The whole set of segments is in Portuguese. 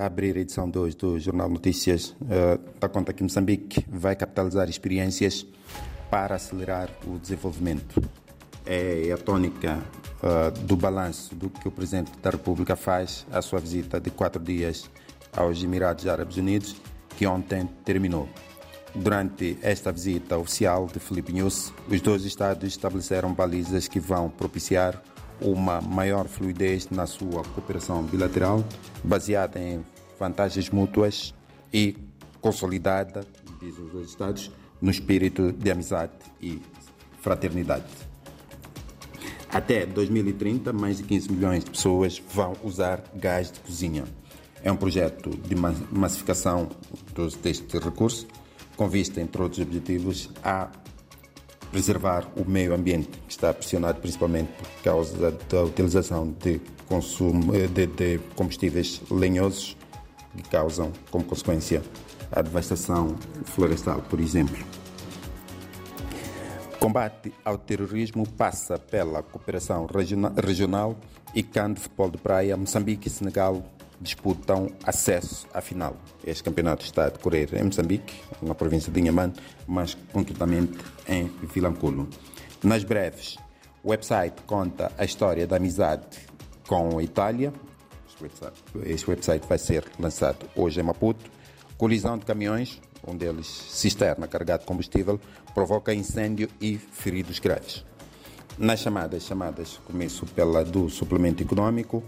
a abrir a edição 2 do Jornal Notícias, uh, conta que Moçambique vai capitalizar experiências para acelerar o desenvolvimento. É a tônica uh, do balanço do que o Presidente da República faz à sua visita de quatro dias aos Emirados Árabes Unidos, que ontem terminou. Durante esta visita oficial de Felipe News, os dois Estados estabeleceram balizas que vão propiciar uma maior fluidez na sua cooperação bilateral, baseada em vantagens mútuas e consolidada, diz os dois Estados, no espírito de amizade e fraternidade. Até 2030, mais de 15 milhões de pessoas vão usar gás de cozinha. É um projeto de massificação deste recurso, com vista, entre outros objetivos, a preservar o meio ambiente, que está pressionado principalmente por causa da utilização de, consumo, eh, de, de combustíveis lenhosos, que causam, como consequência, a devastação florestal, por exemplo. Combate ao terrorismo passa pela cooperação regional e CAN de futebol de praia, Moçambique Senegal disputam acesso à final. Este campeonato está a decorrer em Moçambique, na província de Inhamane, mas concretamente em Vilanculo. Nas breves, o website conta a história da amizade com a Itália. Este website vai ser lançado hoje em Maputo. Colisão de caminhões, um deles cisterna carregado de combustível, provoca incêndio e feridos graves. Nas chamadas, chamadas começo pela do suplemento econômico,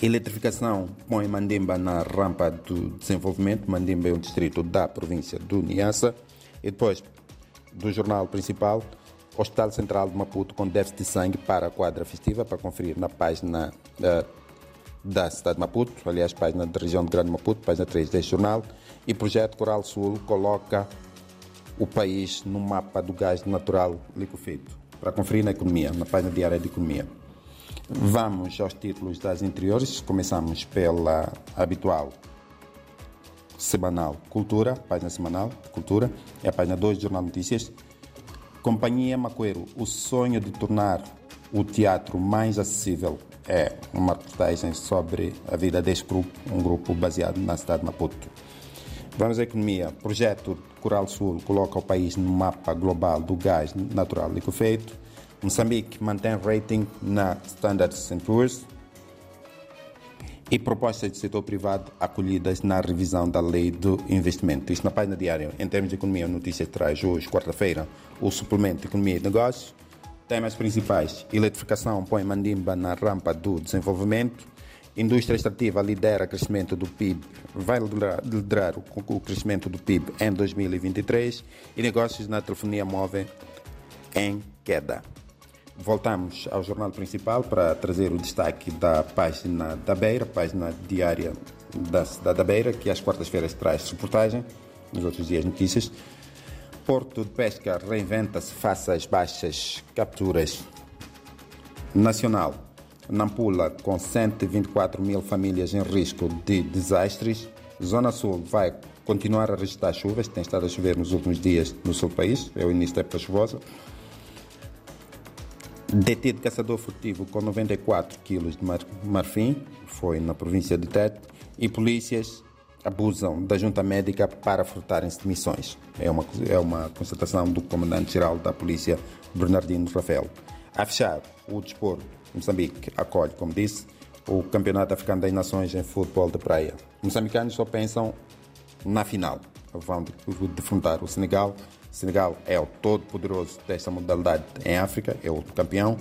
Eletrificação põe Mandimba na rampa do desenvolvimento. Mandimba é um distrito da província do Niassa. E depois, do jornal principal, Hospital Central de Maputo com déficit de sangue para a quadra festiva, para conferir na página da, da cidade de Maputo, aliás, página da região de Grande Maputo, página 3 deste jornal. E projeto Coral Sul coloca o país no mapa do gás natural liquefeito, para conferir na economia, na página diária de economia. Vamos aos títulos das interiores. Começamos pela habitual semanal Cultura, página semanal Cultura, é a página 2 do Jornal Notícias. Companhia Macoeiro, o sonho de tornar o teatro mais acessível é uma reportagem sobre a vida deste grupo, um grupo baseado na cidade de Maputo. Vamos à economia. Projeto Coral Sul coloca o país no mapa global do gás natural liquefeito. Moçambique mantém rating na Standard Poor's e propostas do setor privado acolhidas na revisão da lei do investimento. Isto na página diária. Em termos de economia, a notícia traz hoje, quarta-feira, o suplemento de economia e negócios. Temas principais: eletrificação põe Mandimba na rampa do desenvolvimento. Indústria extrativa lidera o crescimento do PIB, vai liderar o crescimento do PIB em 2023 e negócios na telefonia móvel em queda. Voltamos ao jornal principal para trazer o destaque da página da Beira, página diária da cidade da Beira, que às quartas-feiras traz reportagem, nos outros dias notícias. Porto de Pesca reinventa-se face às baixas capturas. Nacional. Nampula, com 124 mil famílias em risco de desastres. Zona Sul vai continuar a registrar chuvas, tem estado a chover nos últimos dias no sul do país, é o início da época chuvosa. Detido caçador furtivo com 94 quilos de mar marfim, foi na província de Tete, e polícias abusam da junta médica para furtarem-se de missões. É uma, é uma constatação do comandante-geral da polícia, Bernardino Rafael. A fechar, o desporto Moçambique acolhe, como disse, o Campeonato Africano das Nações em futebol de praia. Os moçambicanos só pensam na final. Vão defrontar o Senegal Senegal é o todo-poderoso desta modalidade em África, é o campeão,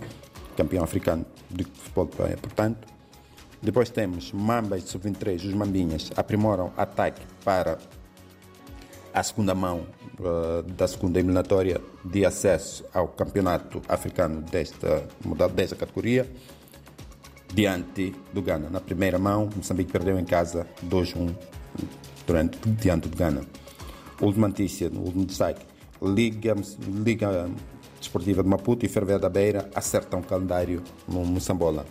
campeão africano de futebol praia, portanto. Depois temos Mambas Sub-23, os Mambinhas, aprimoram ataque para a segunda mão uh, da segunda eliminatória de acesso ao campeonato africano desta, desta categoria, diante do Ghana. Na primeira mão, Moçambique perdeu em casa 2-1 durante, diante do Ghana. Última notícia, último destaque. Liga, Liga Desportiva de Maputo e Ferveira da Beira acertam calendário no Moçambola.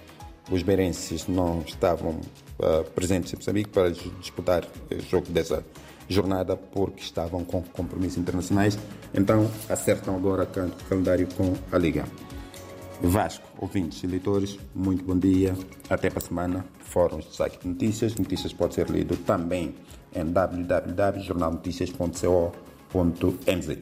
Os beirenses não estavam uh, presentes em Moçambique para disputar o jogo dessa jornada porque estavam com compromissos internacionais. Então acertam agora o calendário com a Liga. Vasco, ouvintes e leitores, muito bom dia. Até para a semana. Fórum de destaque de notícias. Notícias pode ser lido também em www.jornalnoticias.co.nz.